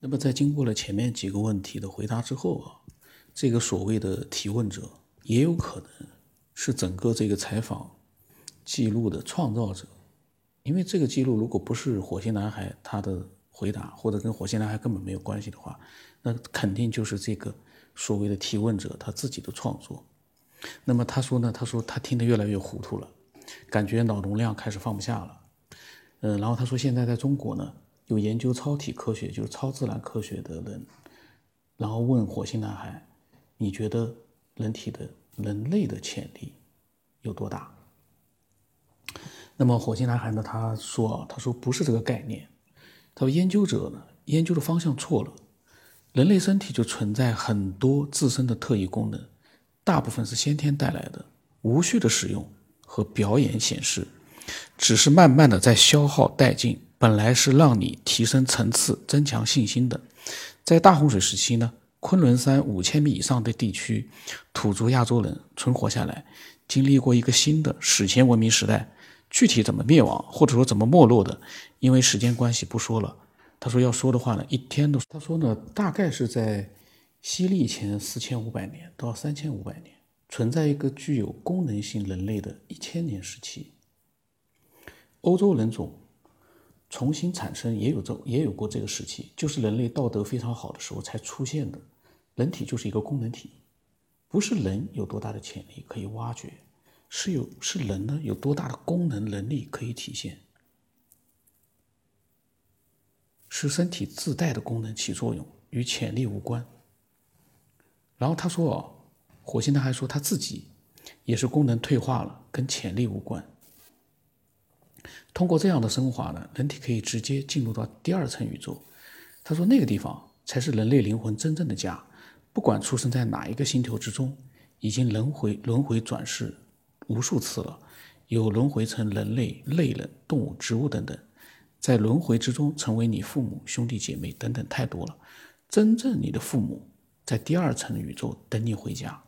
那么在经过了前面几个问题的回答之后啊，这个所谓的提问者也有可能是整个这个采访记录的创造者，因为这个记录如果不是火星男孩他的回答，或者跟火星男孩根本没有关系的话，那肯定就是这个所谓的提问者他自己的创作。那么他说呢，他说他听得越来越糊涂了，感觉脑容量开始放不下了。嗯，然后他说现在在中国呢。有研究超体科学，就是超自然科学的人，然后问火星男孩：“你觉得人体的人类的潜力有多大？”那么火星男孩呢？他说：“他说不是这个概念。他说研究者呢，研究的方向错了。人类身体就存在很多自身的特异功能，大部分是先天带来的，无序的使用和表演显示，只是慢慢的在消耗殆尽。”本来是让你提升层次、增强信心的。在大洪水时期呢，昆仑山五千米以上的地区，土著亚洲人存活下来，经历过一个新的史前文明时代。具体怎么灭亡，或者说怎么没落的，因为时间关系不说了。他说要说的话呢，一天都。他说呢，大概是在西历前四千五百年到三千五百年，存在一个具有功能性人类的一千年时期，欧洲人种。重新产生也有这也有过这个时期，就是人类道德非常好的时候才出现的。人体就是一个功能体，不是人有多大的潜力可以挖掘，是有是人呢有多大的功能能力可以体现，是身体自带的功能起作用，与潜力无关。然后他说哦，火星男孩说他自己也是功能退化了，跟潜力无关。通过这样的升华呢，人体可以直接进入到第二层宇宙。他说，那个地方才是人类灵魂真正的家。不管出生在哪一个星球之中，已经轮回轮回转世无数次了，有轮回成人类、类人、动物、植物等等，在轮回之中成为你父母、兄弟姐妹等等太多了。真正你的父母在第二层宇宙等你回家。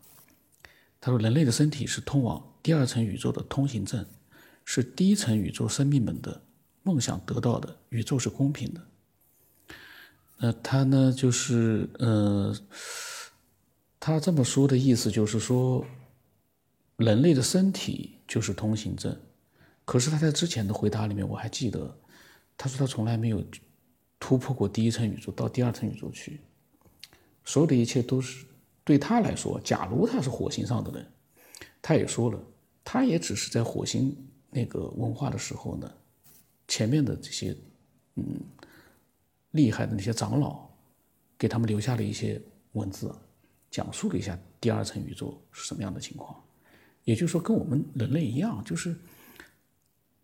他说，人类的身体是通往第二层宇宙的通行证。是第一层宇宙生命们的梦想得到的，宇宙是公平的。那他呢，就是呃，他这么说的意思就是说，人类的身体就是通行证。可是他在之前的回答里面，我还记得，他说他从来没有突破过第一层宇宙到第二层宇宙去，所有的一切都是对他来说。假如他是火星上的人，他也说了，他也只是在火星。那个文化的时候呢，前面的这些嗯厉害的那些长老，给他们留下了一些文字，讲述了一下第二层宇宙是什么样的情况。也就是说，跟我们人类一样，就是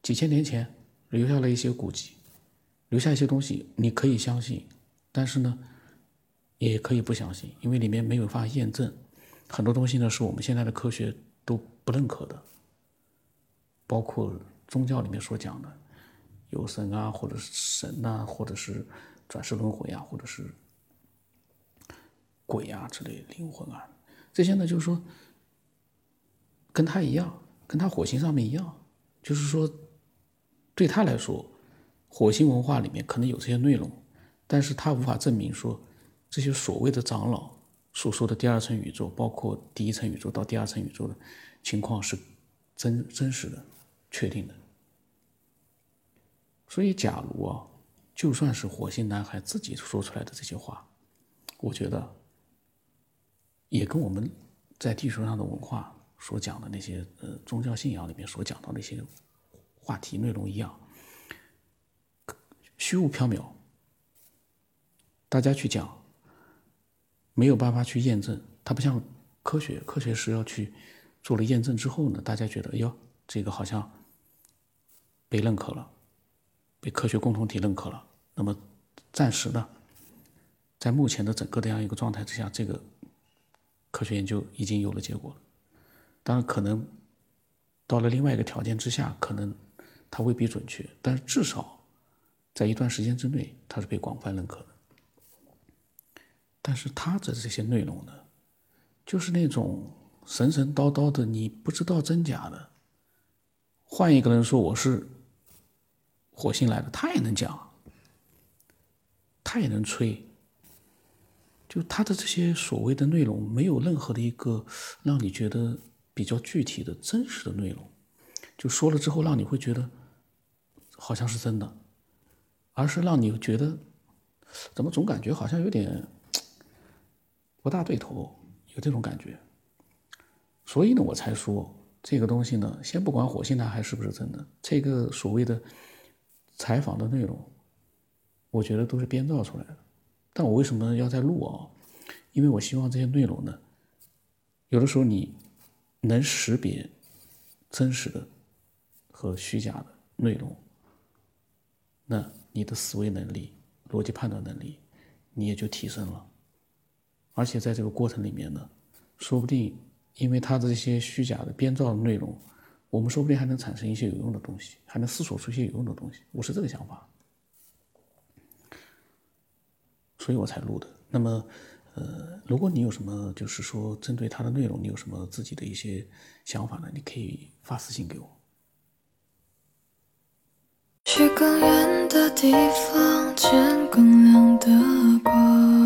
几千年前留下了一些古籍，留下一些东西，你可以相信，但是呢，也可以不相信，因为里面没有办法验证。很多东西呢，是我们现在的科学都不认可的。包括宗教里面所讲的有神啊，或者是神呐，或者是转世轮回啊，或者是鬼啊之类灵魂啊，这些呢，就是说跟他一样，跟他火星上面一样，就是说对他来说，火星文化里面可能有这些内容，但是他无法证明说这些所谓的长老所说的第二层宇宙，包括第一层宇宙到第二层宇宙的情况是真真实的。确定的，所以假如啊，就算是火星男孩自己说出来的这些话，我觉得也跟我们在地球上的文化所讲的那些呃宗教信仰里面所讲到那些话题内容一样，虚无缥缈，大家去讲没有办法去验证，它不像科学，科学是要去做了验证之后呢，大家觉得哎呦。这个好像被认可了，被科学共同体认可了。那么暂时呢，在目前的整个这样一个状态之下，这个科学研究已经有了结果了。当然，可能到了另外一个条件之下，可能它未必准确，但是至少在一段时间之内，它是被广泛认可的。但是它的这些内容呢，就是那种神神叨叨的，你不知道真假的。换一个人说我是火星来的，他也能讲，他也能吹，就他的这些所谓的内容，没有任何的一个让你觉得比较具体的真实的内容，就说了之后让你会觉得好像是真的，而是让你觉得怎么总感觉好像有点不大对头，有这种感觉。所以呢，我才说这个东西呢，先不管火星男孩是不是真的，这个所谓的采访的内容，我觉得都是编造出来的。但我为什么要在录啊？因为我希望这些内容呢，有的时候你能识别真实的和虚假的内容，那你的思维能力、逻辑判断能力你也就提升了。而且在这个过程里面呢，说不定因为他的这些虚假的编造的内容，我们说不定还能产生一些有用的东西，还能思索出一些有用的东西。我是这个想法。所以我才录的。那么，呃，如果你有什么，就是说针对它的内容，你有什么自己的一些想法呢？你可以发私信给我。去更远的地方，见更亮的光。